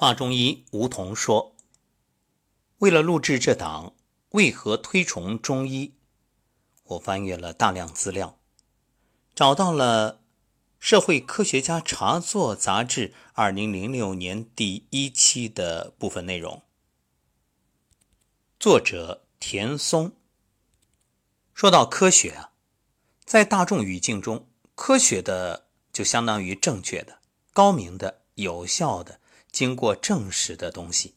华中医吴桐说：“为了录制这档为何推崇中医，我翻阅了大量资料，找到了《社会科学家茶座》杂志二零零六年第一期的部分内容。作者田松说到科学啊，在大众语境中，科学的就相当于正确的、高明的、有效的。”经过证实的东西，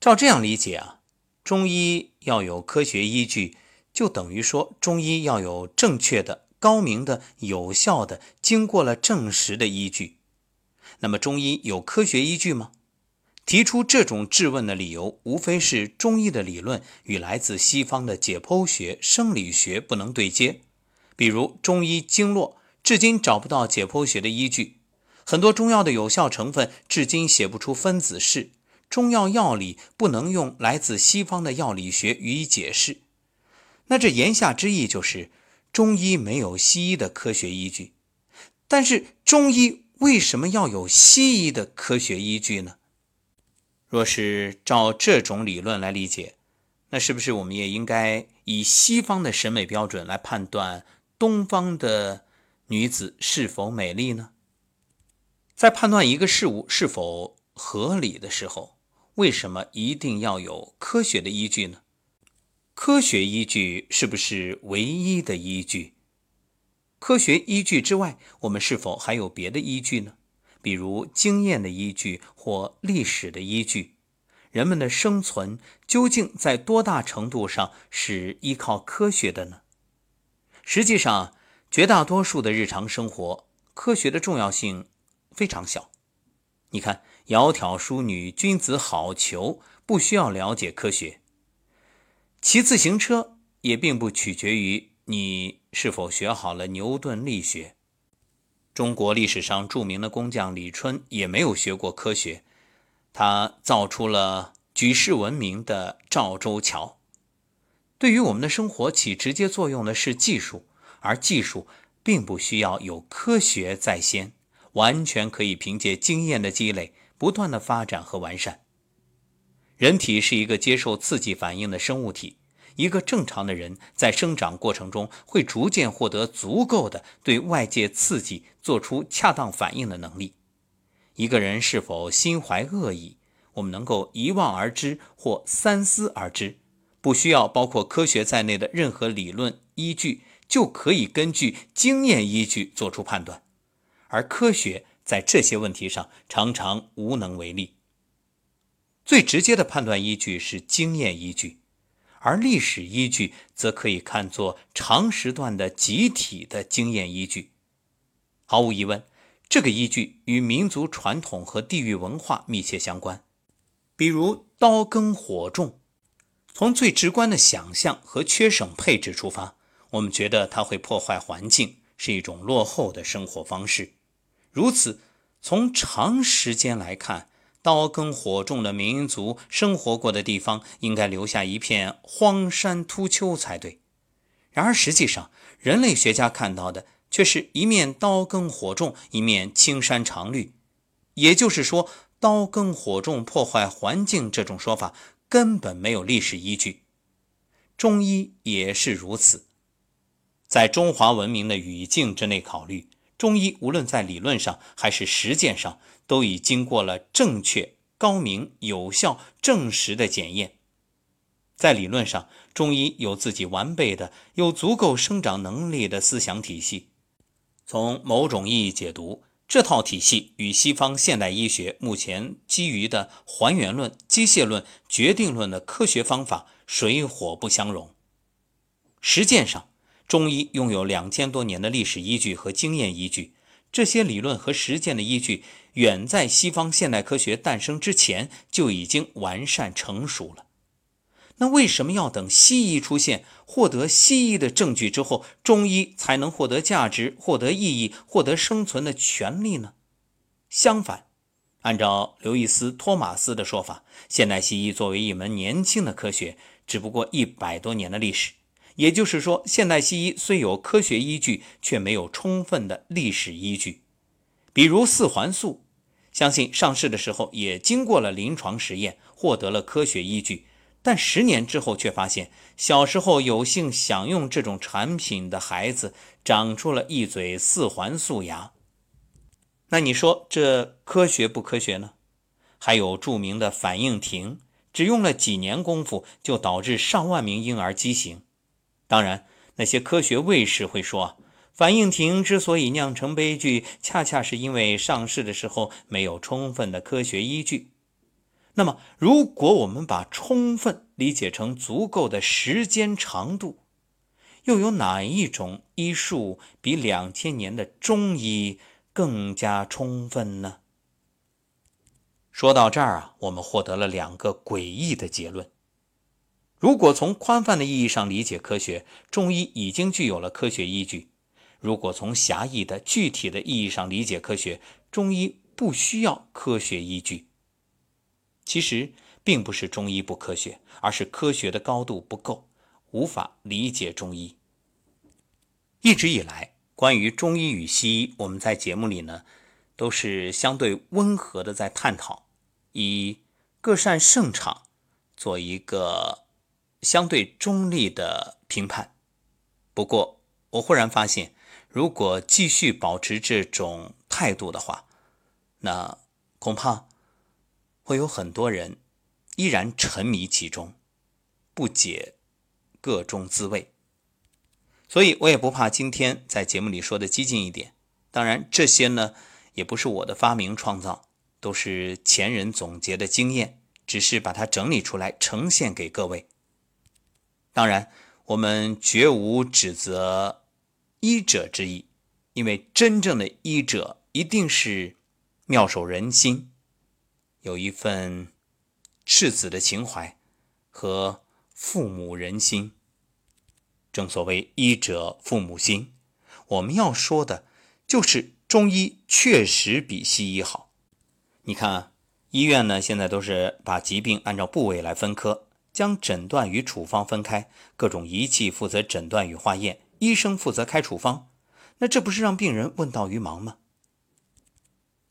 照这样理解啊，中医要有科学依据，就等于说中医要有正确的、高明的、有效的、经过了证实的依据。那么，中医有科学依据吗？提出这种质问的理由，无非是中医的理论与来自西方的解剖学、生理学不能对接。比如，中医经络至今找不到解剖学的依据。很多中药的有效成分至今写不出分子式，中药药理不能用来自西方的药理学予以解释。那这言下之意就是中医没有西医的科学依据。但是中医为什么要有西医的科学依据呢？若是照这种理论来理解，那是不是我们也应该以西方的审美标准来判断东方的女子是否美丽呢？在判断一个事物是否合理的时候，为什么一定要有科学的依据呢？科学依据是不是唯一的依据？科学依据之外，我们是否还有别的依据呢？比如经验的依据或历史的依据？人们的生存究竟在多大程度上是依靠科学的呢？实际上，绝大多数的日常生活，科学的重要性。非常小，你看，窈窕淑女，君子好逑，不需要了解科学。骑自行车也并不取决于你是否学好了牛顿力学。中国历史上著名的工匠李春也没有学过科学，他造出了举世闻名的赵州桥。对于我们的生活起直接作用的是技术，而技术并不需要有科学在先。完全可以凭借经验的积累，不断的发展和完善。人体是一个接受刺激反应的生物体，一个正常的人在生长过程中会逐渐获得足够的对外界刺激做出恰当反应的能力。一个人是否心怀恶意，我们能够一望而知或三思而知，不需要包括科学在内的任何理论依据，就可以根据经验依据做出判断。而科学在这些问题上常常无能为力。最直接的判断依据是经验依据，而历史依据则可以看作长时段的集体的经验依据。毫无疑问，这个依据与民族传统和地域文化密切相关。比如刀耕火种，从最直观的想象和缺省配置出发，我们觉得它会破坏环境，是一种落后的生活方式。如此，从长时间来看，刀耕火种的民族生活过的地方应该留下一片荒山秃丘才对。然而，实际上，人类学家看到的却是一面刀耕火种，一面青山常绿。也就是说，刀耕火种破坏环境这种说法根本没有历史依据。中医也是如此，在中华文明的语境之内考虑。中医无论在理论上还是实践上，都已经过了正确、高明、有效、证实的检验。在理论上，中医有自己完备的、有足够生长能力的思想体系。从某种意义解读，这套体系与西方现代医学目前基于的还原论、机械论、决定论的科学方法水火不相容。实践上，中医拥有两千多年的历史依据和经验依据，这些理论和实践的依据远在西方现代科学诞生之前就已经完善成熟了。那为什么要等西医出现，获得西医的证据之后，中医才能获得价值、获得意义、获得生存的权利呢？相反，按照刘易斯·托马斯的说法，现代西医作为一门年轻的科学，只不过一百多年的历史。也就是说，现代西医虽有科学依据，却没有充分的历史依据。比如四环素，相信上市的时候也经过了临床实验，获得了科学依据。但十年之后，却发现小时候有幸享用这种产品的孩子长出了一嘴四环素牙。那你说这科学不科学呢？还有著名的反应停，只用了几年功夫就导致上万名婴儿畸形。当然，那些科学卫士会说，反应停之所以酿成悲剧，恰恰是因为上市的时候没有充分的科学依据。那么，如果我们把充分理解成足够的时间长度，又有哪一种医术比两千年的中医更加充分呢？说到这儿啊，我们获得了两个诡异的结论：如果从宽泛的意义上理解科学，中医已经具有了科学依据；如果从狭义的具体的意义上理解科学，中医不需要科学依据。其实并不是中医不科学，而是科学的高度不够，无法理解中医。一直以来，关于中医与西医，我们在节目里呢，都是相对温和的在探讨，以各擅胜场做一个相对中立的评判。不过，我忽然发现，如果继续保持这种态度的话，那恐怕。会有很多人依然沉迷其中，不解各中滋味。所以我也不怕今天在节目里说的激进一点。当然，这些呢也不是我的发明创造，都是前人总结的经验，只是把它整理出来呈现给各位。当然，我们绝无指责医者之意，因为真正的医者一定是妙手仁心。有一份赤子的情怀和父母仁心，正所谓医者父母心。我们要说的，就是中医确实比西医好。你看，医院呢现在都是把疾病按照部位来分科，将诊断与处方分开，各种仪器负责诊断与化验，医生负责开处方。那这不是让病人问道于盲吗？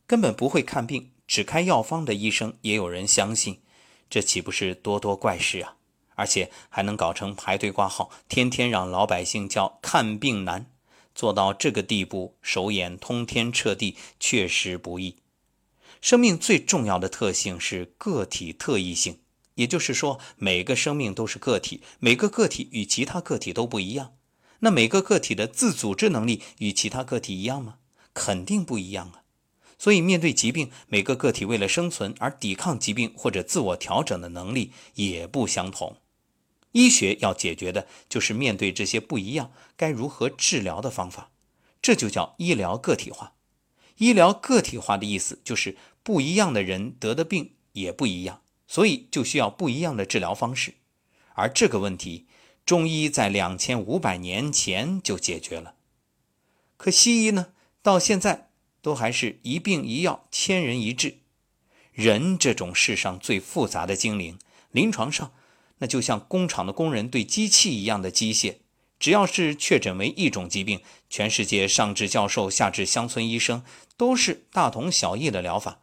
根本不会看病。只开药方的医生也有人相信，这岂不是多多怪事啊？而且还能搞成排队挂号，天天让老百姓叫看病难，做到这个地步，手眼通天彻地，确实不易。生命最重要的特性是个体特异性，也就是说，每个生命都是个体，每个个体与其他个体都不一样。那每个个体的自组织能力与其他个体一样吗？肯定不一样啊。所以，面对疾病，每个个体为了生存而抵抗疾病或者自我调整的能力也不相同。医学要解决的就是面对这些不一样，该如何治疗的方法，这就叫医疗个体化。医疗个体化的意思就是不一样的人得的病也不一样，所以就需要不一样的治疗方式。而这个问题，中医在两千五百年前就解决了。可西医呢，到现在。都还是一病一药，千人一治。人这种世上最复杂的精灵，临床上那就像工厂的工人对机器一样的机械。只要是确诊为一种疾病，全世界上至教授，下至乡村医生，都是大同小异的疗法，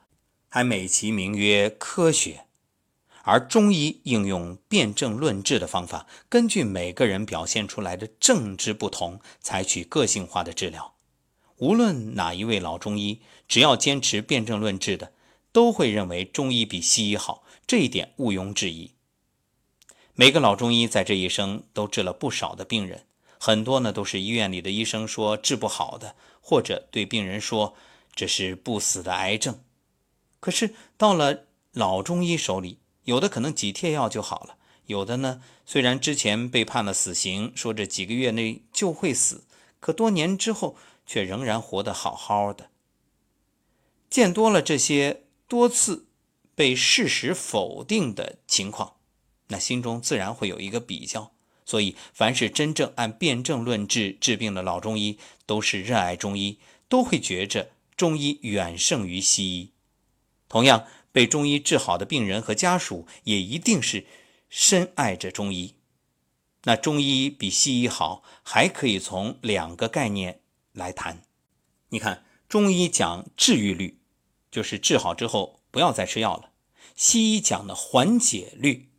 还美其名曰科学。而中医应用辨证论治的方法，根据每个人表现出来的症之不同，采取个性化的治疗。无论哪一位老中医，只要坚持辨证论治的，都会认为中医比西医好，这一点毋庸置疑。每个老中医在这一生都治了不少的病人，很多呢都是医院里的医生说治不好的，或者对病人说这是不死的癌症。可是到了老中医手里，有的可能几贴药就好了，有的呢虽然之前被判了死刑，说这几个月内就会死，可多年之后。却仍然活得好好的。见多了这些多次被事实否定的情况，那心中自然会有一个比较。所以，凡是真正按辩证论治治病的老中医，都是热爱中医，都会觉着中医远胜于西医。同样，被中医治好的病人和家属，也一定是深爱着中医。那中医比西医好，还可以从两个概念。来谈，你看中医讲治愈率，就是治好之后不要再吃药了；西医讲的缓解率，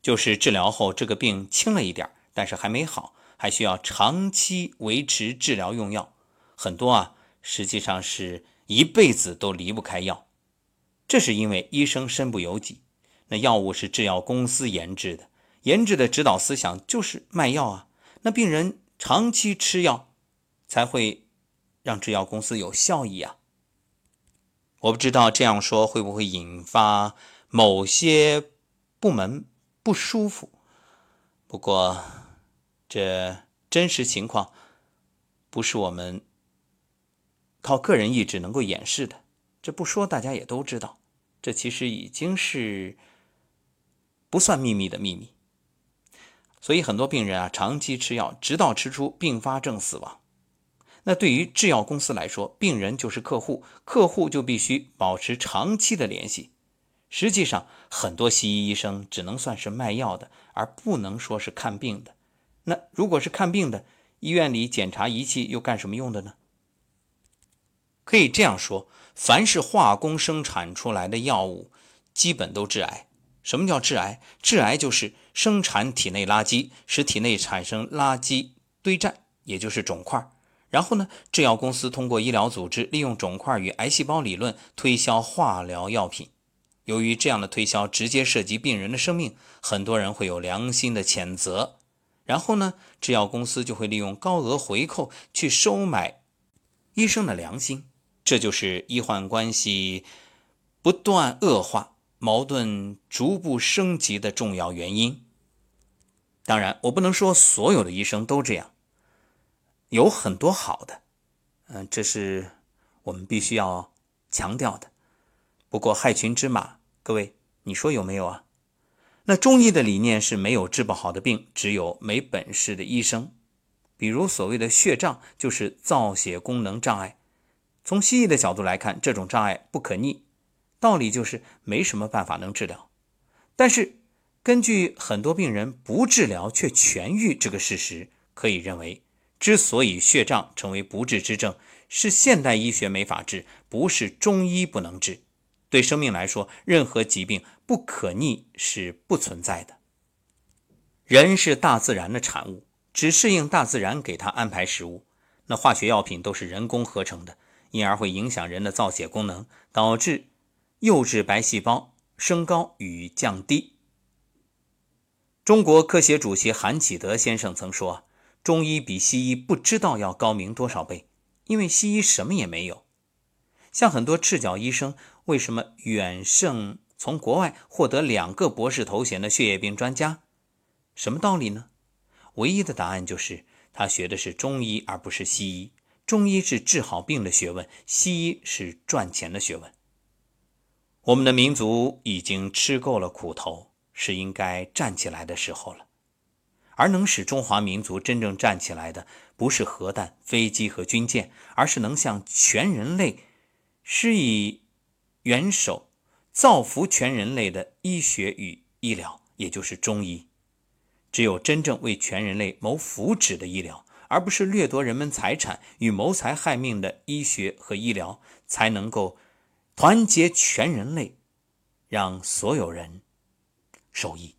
就是治疗后这个病轻了一点，但是还没好，还需要长期维持治疗用药。很多啊，实际上是一辈子都离不开药。这是因为医生身不由己，那药物是制药公司研制的，研制的指导思想就是卖药啊。那病人长期吃药，才会让制药公司有效益啊。我不知道这样说会不会引发某些部门不舒服。不过，这真实情况不是我们靠个人意志能够掩饰的。这不说，大家也都知道。这其实已经是不算秘密的秘密。所以很多病人啊，长期吃药，直到吃出并发症死亡。那对于制药公司来说，病人就是客户，客户就必须保持长期的联系。实际上，很多西医医生只能算是卖药的，而不能说是看病的。那如果是看病的，医院里检查仪器又干什么用的呢？可以这样说，凡是化工生产出来的药物，基本都致癌。什么叫致癌？致癌就是生产体内垃圾，使体内产生垃圾堆栈，也就是肿块。然后呢，制药公司通过医疗组织利用肿块与癌细胞理论推销化疗药品。由于这样的推销直接涉及病人的生命，很多人会有良心的谴责。然后呢，制药公司就会利用高额回扣去收买医生的良心。这就是医患关系不断恶化、矛盾逐步升级的重要原因。当然，我不能说所有的医生都这样。有很多好的，嗯，这是我们必须要强调的。不过害群之马，各位，你说有没有啊？那中医的理念是没有治不好的病，只有没本事的医生。比如所谓的血障，就是造血功能障碍。从西医的角度来看，这种障碍不可逆，道理就是没什么办法能治疗。但是根据很多病人不治疗却痊愈这个事实，可以认为。之所以血胀成为不治之症，是现代医学没法治，不是中医不能治。对生命来说，任何疾病不可逆是不存在的。人是大自然的产物，只适应大自然给他安排食物。那化学药品都是人工合成的，因而会影响人的造血功能，导致幼稚白细胞升高与降低。中国科协主席韩启德先生曾说。中医比西医不知道要高明多少倍，因为西医什么也没有。像很多赤脚医生，为什么远胜从国外获得两个博士头衔的血液病专家？什么道理呢？唯一的答案就是他学的是中医，而不是西医。中医是治好病的学问，西医是赚钱的学问。我们的民族已经吃够了苦头，是应该站起来的时候了。而能使中华民族真正站起来的，不是核弹、飞机和军舰，而是能向全人类施以援手、造福全人类的医学与医疗，也就是中医。只有真正为全人类谋福祉的医疗，而不是掠夺人们财产与谋财害命的医学和医疗，才能够团结全人类，让所有人受益。